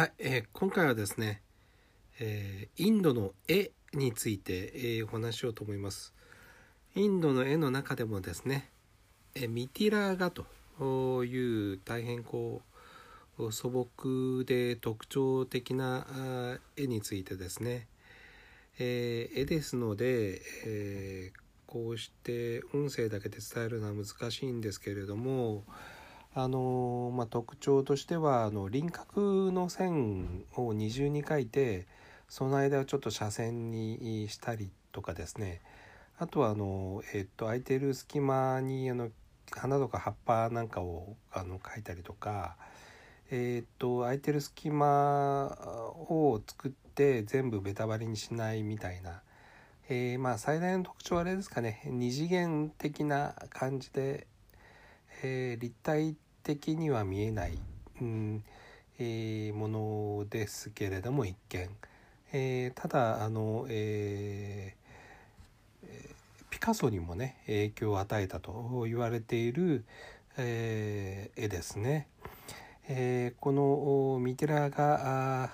はいえー今回はですね、えーインドの絵について、えーお話しようと思います。インドの絵の中でもですね、えミティラー画という大変こう素朴で特徴的な絵についてですね、え絵ですので、えこうして音声だけで伝えるのは難しいんですけれども、あのまあ、特徴としてはあの輪郭の線を二重に描いてその間をちょっと斜線にしたりとかですね。あとはあの、えっと空いてる隙間にあの花とか葉っぱなんかをあの描いたりとか、えっと空いてる隙間を作って全部ベタバリにしないみたいな、えーまあ最大の特徴はあれですかね。二次元的な感じでえー立体的には見えない、うんえーものですけれども一見、えーただあの、えーえピカソにもね影響を与えたと言われている、えー絵ですね。えーこのおミテラ画あ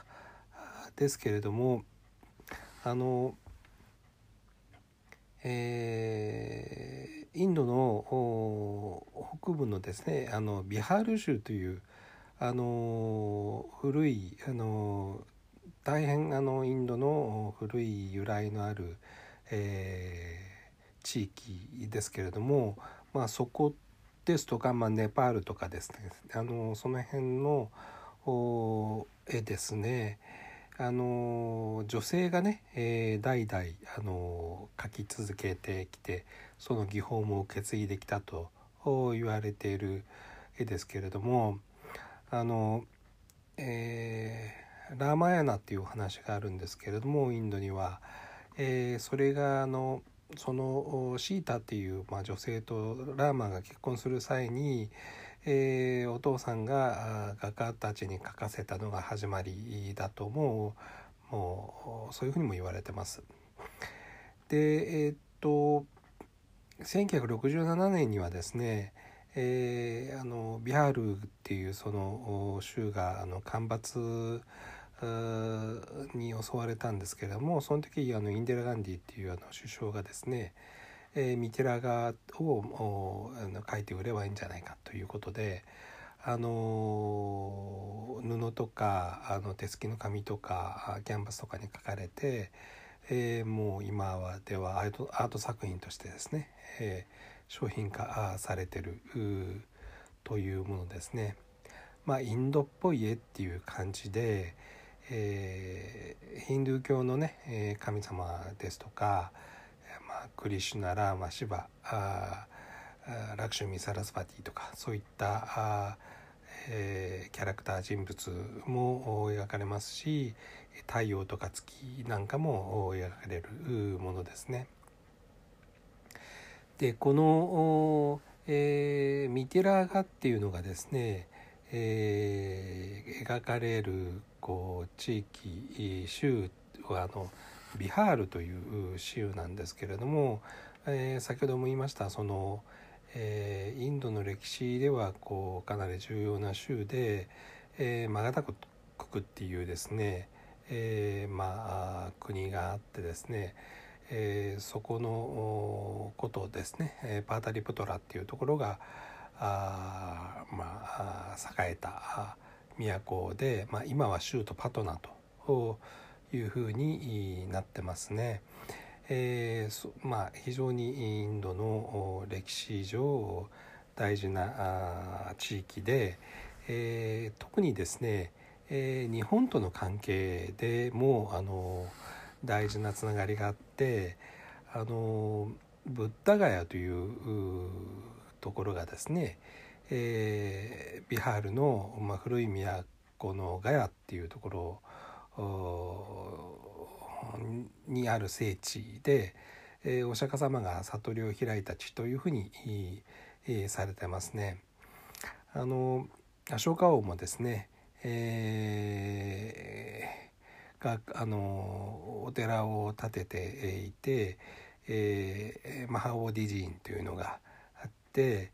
ですけれどもあのえーインドの北部のですねあのビハール州というあの古いあの大変あのインドの古い由来のある、えー地域ですけれども、まあ、そこですとか、まあ、ネパールとかですねあのその辺の絵ですね。あの女性がね、えー代々あの描き続けてきてその技法も受け継いできたと言われている絵ですけれどもあの、えーラーマヤナっていうお話があるんですけれどもインドには、えーそれがあのそのシータっていう、まあ、女性とラーマが結婚する際に、えーお父さんが画家たちに描かせたのが始まりだともうもうそういうふうにも言われてます。でえーっと1967年にはですね、えーあのビハールっていうその州があの干ばつに襲われたんですけれどもその時あのインデラ・ガンディっていうあの首相がですね、えーミテラ画をあの描いて売ればいいんじゃないかということで、あの布とかあの手すきの紙とかキャンバスとかに描かれて、えーもう今はではアートアート作品としてですね、えー商品化されてるというものですね。まあ、インドっぽい絵っていう感じで、えーヒンドゥー教のね、え神様ですとか、まあ、クリシュナラーマシバあーあーラクシュミ・サラスパティとかそういったあ、えーキャラクター人物も描かれますし太陽とか月なんかも描かれるものですね。でこの、えーミティラー画っていうのがですね、えー描かれるこう地域州はあのビハールという州なんですけれども、えー先ほども言いましたその、えーインドの歴史ではこうかなり重要な州で、えーマガダ国っていうですね、えーまあ国があってですねえーそこのことですね、パータリプトラっていうところがあまあ栄えた都で、まあ、今は州都パトナというふうになってますね。えーまあ、非常にインドの歴史上大事な地域で、えー特にですね、えー日本との関係でもあの大事なつながりがあってあのブッダガヤというところがですね、えービハールの、まあ、古い都のガヤっていうところおにある聖地で、えお釈迦様が悟りを開いた地というふうに、えされてますね。あのアショーカ王もですね、えーがあのお寺を建てていて、えーマハオディ寺院というのがあって、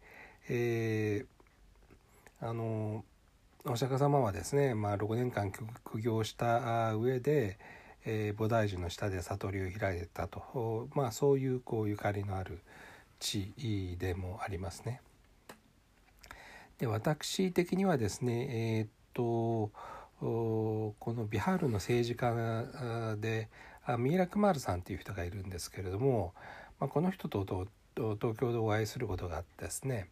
えーあのお釈迦様はですね、まあ、6年間苦行した上で、えー、菩提樹の下で悟りを開いたと、まあ、そういうこうゆかりのある地でもありますね。で私的にはですねえー、っとこのビハールの政治家でミイラ・クマールさんっていう人がいるんですけれども、まあ、この人と東京でお会いすることがあってですね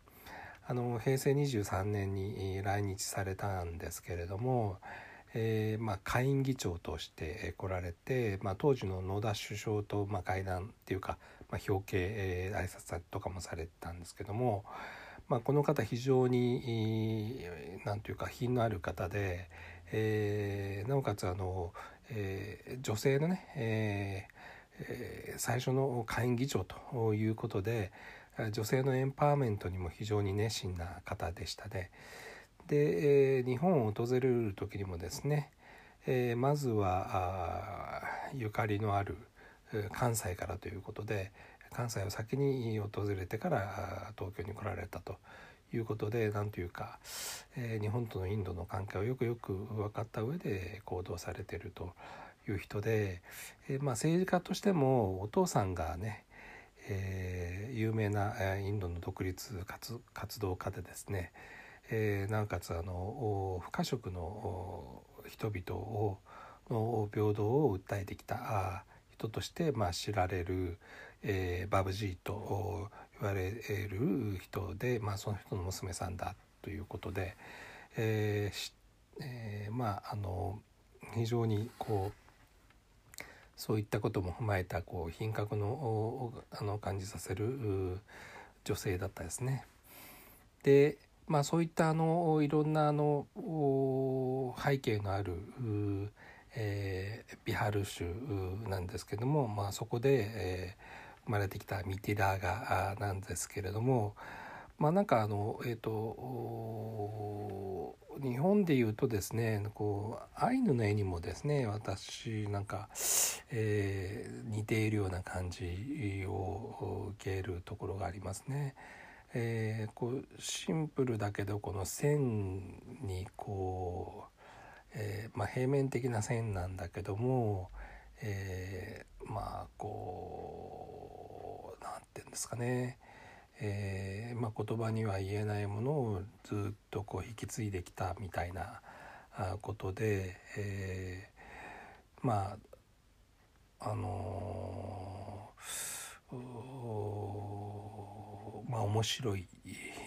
あの平成23年に来日されたんですけれども、えーまあ、下院議長として来られて、まあ、当時の野田首相と、まあ、会談っていうか、まあ、表敬、えー、挨拶とかもされてたんですけども、まあ、この方非常に何ていうか品のある方で、えー、なおかつあの、えー、女性のね、えー、最初の下院議長ということで女性のエンパワーメントにも非常に熱心な方でしたね。で、えー、日本を訪れる時にもですね、えー、まずはゆかりのある関西からということで関西を先に訪れてから東京に来られたということで何というか、えー、日本とのインドの関係をよくよく分かった上で行動されているという人で、えー、まあ、政治家としてもお父さんがね、えー、有名なインドの独立活動家でですね、えなおかつあの不可食の人々をの平等を訴えてきた人として、まあ、知られる、えー、バブジーと言われる人で、まあ、その人の娘さんだということで、えーえー、まああの非常にこうそういったことも踏まえたこう品格のあの感じさせる女性だったですね。でまあそういったあのいろんなあの背景のあるえー、ビハル州なんですけども、まあ、そこで、えー、生まれてきたミティラーガなんですけれどもまあなんかあのえっ、ー、と日本でいうとですねこうアイヌの絵にもですね私なんか、えー、似ているような感じを受けるところがありますね。えー、こうシンプルだけどこの線にこうえー、まあ、平面的な線なんだけども、えー、まあこう何て言うんですかね、えー、まあ、言葉には言えないものをずっとこう引き継いできたみたいなことで、えまああのまあ面白い、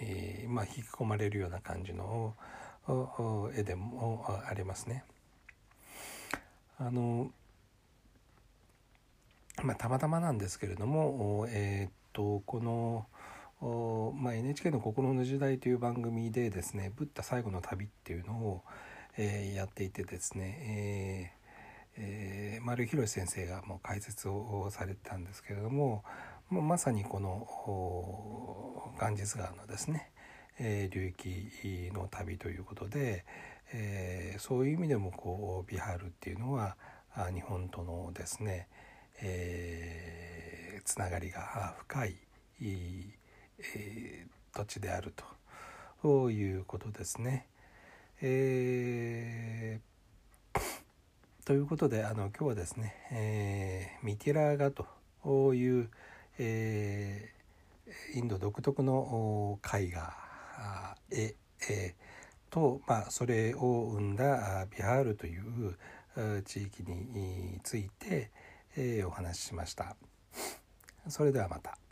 えまあ、引き込まれるような感じの絵でもありますね。あのまあ、たまたまなんですけれども、えー、っとこのまあ、NHK の「心の時代」という番組でですね「ブッダ最後の旅」っていうのを、えー、やっていてですね、えーえー、丸井宏先生がもう解説をされてたんですけれども、まあ、まさにこのガンジス川のですね、えー、流域の旅ということで、えー、そういう意味でもこうビハールっていうのは日本とのですね、えー、つながりが深い、えー、土地であるということですね。えー、ということであの今日はですね、えー、ミティラーガという、えー、インド独特の絵画絵と、まあ、それを生んだビハールという地域についてえお話ししました。それではまた。